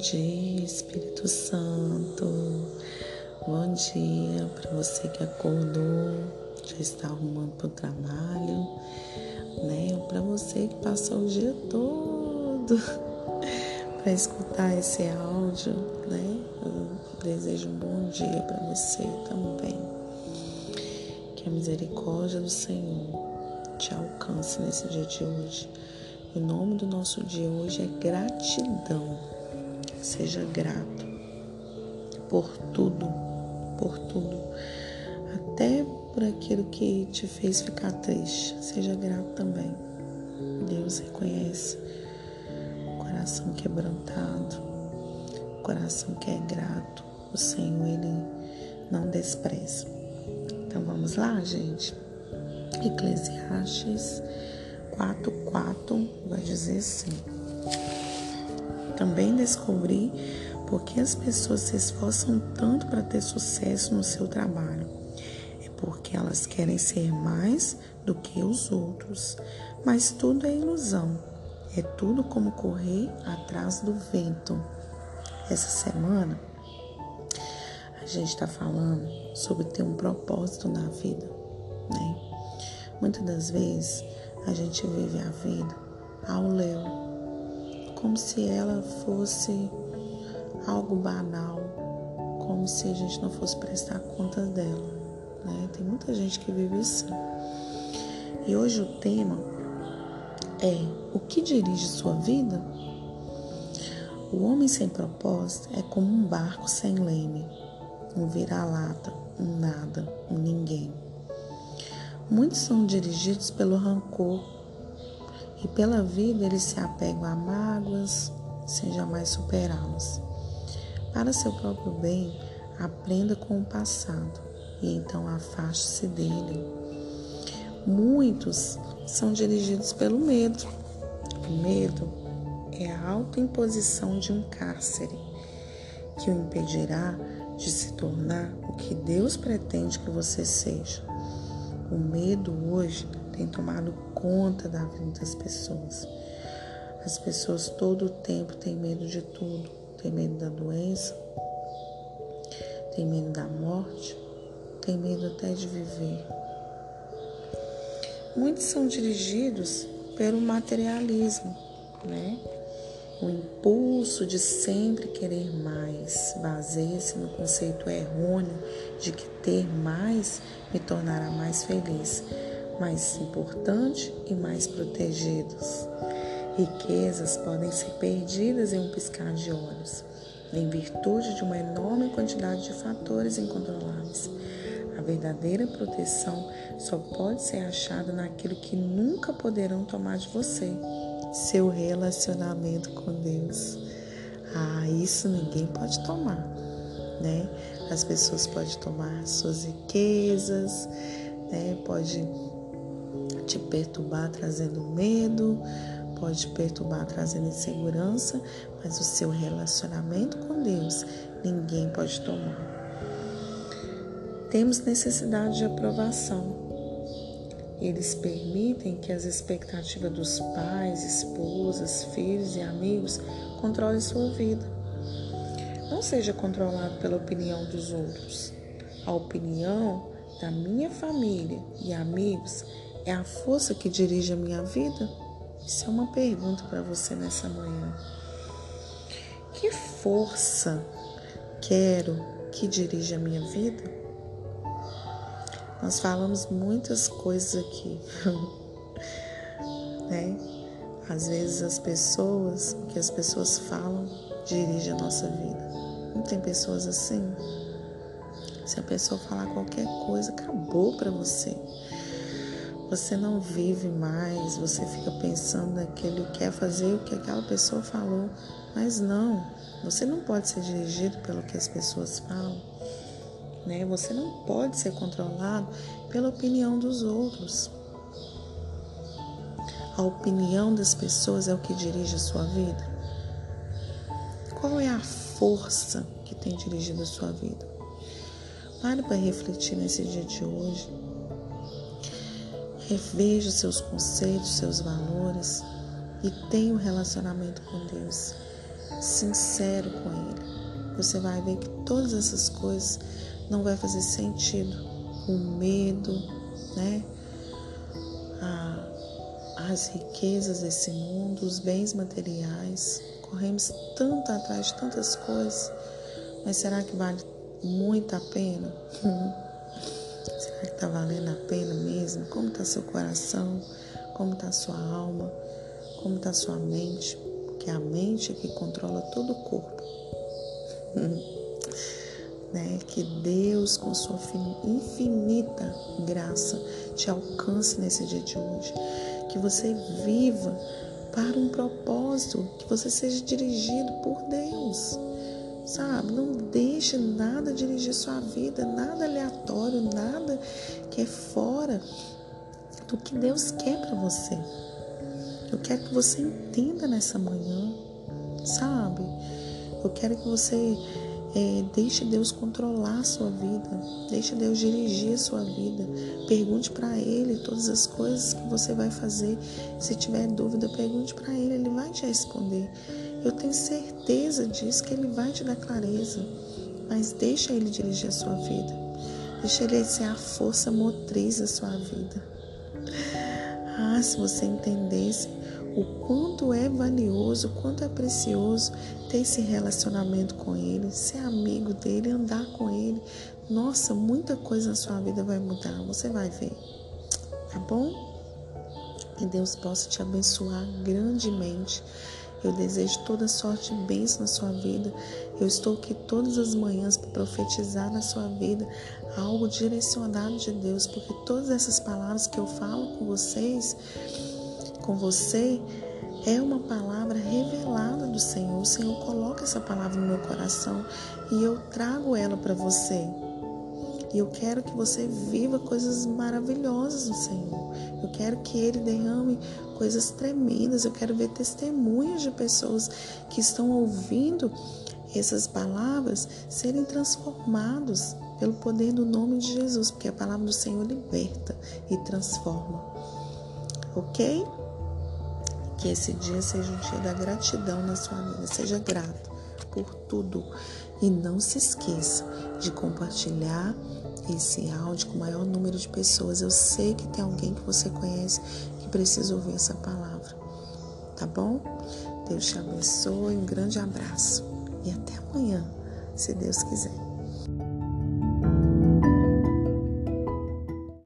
dia, Espírito Santo. Bom dia para você que acordou, já está arrumando para o trabalho, né? Para você que passou o dia todo para escutar esse áudio, né? Eu desejo um bom dia para você também. Que a misericórdia do Senhor te alcance nesse dia de hoje. O nome do nosso dia hoje é gratidão. Seja grato por tudo, por tudo, até por aquilo que te fez ficar triste. Seja grato também. Deus reconhece o coração quebrantado, o coração que é grato. O Senhor, Ele não despreza. Então vamos lá, gente. Eclesiastes 4:4 vai dizer assim: Também descobri porque as pessoas se esforçam tanto para ter sucesso no seu trabalho. É porque elas querem ser mais do que os outros. Mas tudo é ilusão. É tudo como correr atrás do vento. Essa semana a gente está falando sobre ter um propósito na vida, né? Muitas das vezes a gente vive a vida ao léu, como se ela fosse algo banal, como se a gente não fosse prestar conta dela. Né? Tem muita gente que vive assim. E hoje o tema é o que dirige sua vida? O homem sem propósito é como um barco sem leme, um vira-lata, um nada, um ninguém. Muitos são dirigidos pelo rancor e pela vida eles se apegam a mágoas sem jamais superá-las. Para seu próprio bem, aprenda com o passado e então afaste-se dele. Muitos são dirigidos pelo medo. O medo é a autoimposição de um cárcere que o impedirá de se tornar o que Deus pretende que você seja. O medo hoje tem tomado conta da vida das pessoas. As pessoas todo o tempo têm medo de tudo. Tem medo da doença, tem medo da morte, tem medo até de viver. Muitos são dirigidos pelo materialismo, né? O impulso de sempre querer mais baseia-se no conceito errôneo de que ter mais me tornará mais feliz, mais importante e mais protegidos. Riquezas podem ser perdidas em um piscar de olhos, em virtude de uma enorme quantidade de fatores incontroláveis. A verdadeira proteção só pode ser achada naquilo que nunca poderão tomar de você seu relacionamento com Deus. Ah, isso ninguém pode tomar, né? As pessoas podem tomar suas riquezas, né? Pode te perturbar trazendo medo, pode perturbar trazendo insegurança, mas o seu relacionamento com Deus ninguém pode tomar. Temos necessidade de aprovação. Eles permitem que as expectativas dos pais, esposas, filhos e amigos controlem sua vida. Não seja controlado pela opinião dos outros. A opinião da minha família e amigos é a força que dirige a minha vida? Isso é uma pergunta para você nessa manhã. Que força quero que dirija a minha vida? Nós falamos muitas coisas aqui, né? Às vezes as pessoas, o que as pessoas falam, dirige a nossa vida. Não tem pessoas assim? Se a pessoa falar qualquer coisa, acabou para você. Você não vive mais, você fica pensando naquilo, quer fazer o que aquela pessoa falou. Mas não, você não pode ser dirigido pelo que as pessoas falam né? Você não pode ser controlado pela opinião dos outros. A opinião das pessoas é o que dirige a sua vida. Qual é a força que tem dirigido a sua vida? Pare para refletir nesse dia de hoje. Reveja os seus conceitos, seus valores e tenha um relacionamento com Deus. sincero com Ele, você vai ver que todas essas coisas não vai fazer sentido. O medo, né? As riquezas desse mundo, os bens materiais. Corremos tanto atrás de tantas coisas, mas será que vale muito a pena? será que está valendo a pena mesmo? Como está seu coração? Como está sua alma? Como está sua mente? Porque a mente é que controla todo o corpo. né? Que Deus, com sua infinita graça, te alcance nesse dia de hoje. Que você viva para um propósito, que você seja dirigido por Deus. Sabe? Não deixe nada dirigir sua vida, nada aleatório, nada que é fora do que Deus quer para você. Eu quero que você entenda nessa manhã, sabe? Eu quero que você é, deixe Deus controlar a sua vida, deixe Deus dirigir a sua vida. Pergunte para Ele todas as coisas que você vai fazer. Se tiver dúvida, pergunte para Ele, Ele vai te responder. Eu tenho certeza disso, que Ele vai te dar clareza. Mas deixa Ele dirigir a sua vida. Deixa Ele ser a força motriz da sua vida. Ah, se você entendesse o quanto é valioso, o quanto é precioso ter esse relacionamento com Ele, ser amigo dele, andar com Ele. Nossa, muita coisa na sua vida vai mudar, você vai ver. Tá bom? Que Deus possa te abençoar grandemente. Eu desejo toda sorte e bênção na sua vida. Eu estou aqui todas as manhãs para profetizar na sua vida algo direcionado de Deus, porque todas essas palavras que eu falo com vocês com você é uma palavra revelada do Senhor. O Senhor coloca essa palavra no meu coração e eu trago ela para você. E eu quero que você viva coisas maravilhosas do Senhor. Eu quero que Ele derrame coisas tremendas. Eu quero ver testemunhos de pessoas que estão ouvindo essas palavras serem transformados pelo poder do nome de Jesus, porque a palavra do Senhor liberta e transforma. Ok? Que esse dia seja um dia da gratidão na sua vida. Seja grato por tudo. E não se esqueça de compartilhar esse áudio com o maior número de pessoas. Eu sei que tem alguém que você conhece que precisa ouvir essa palavra. Tá bom? Deus te abençoe. Um grande abraço. E até amanhã, se Deus quiser.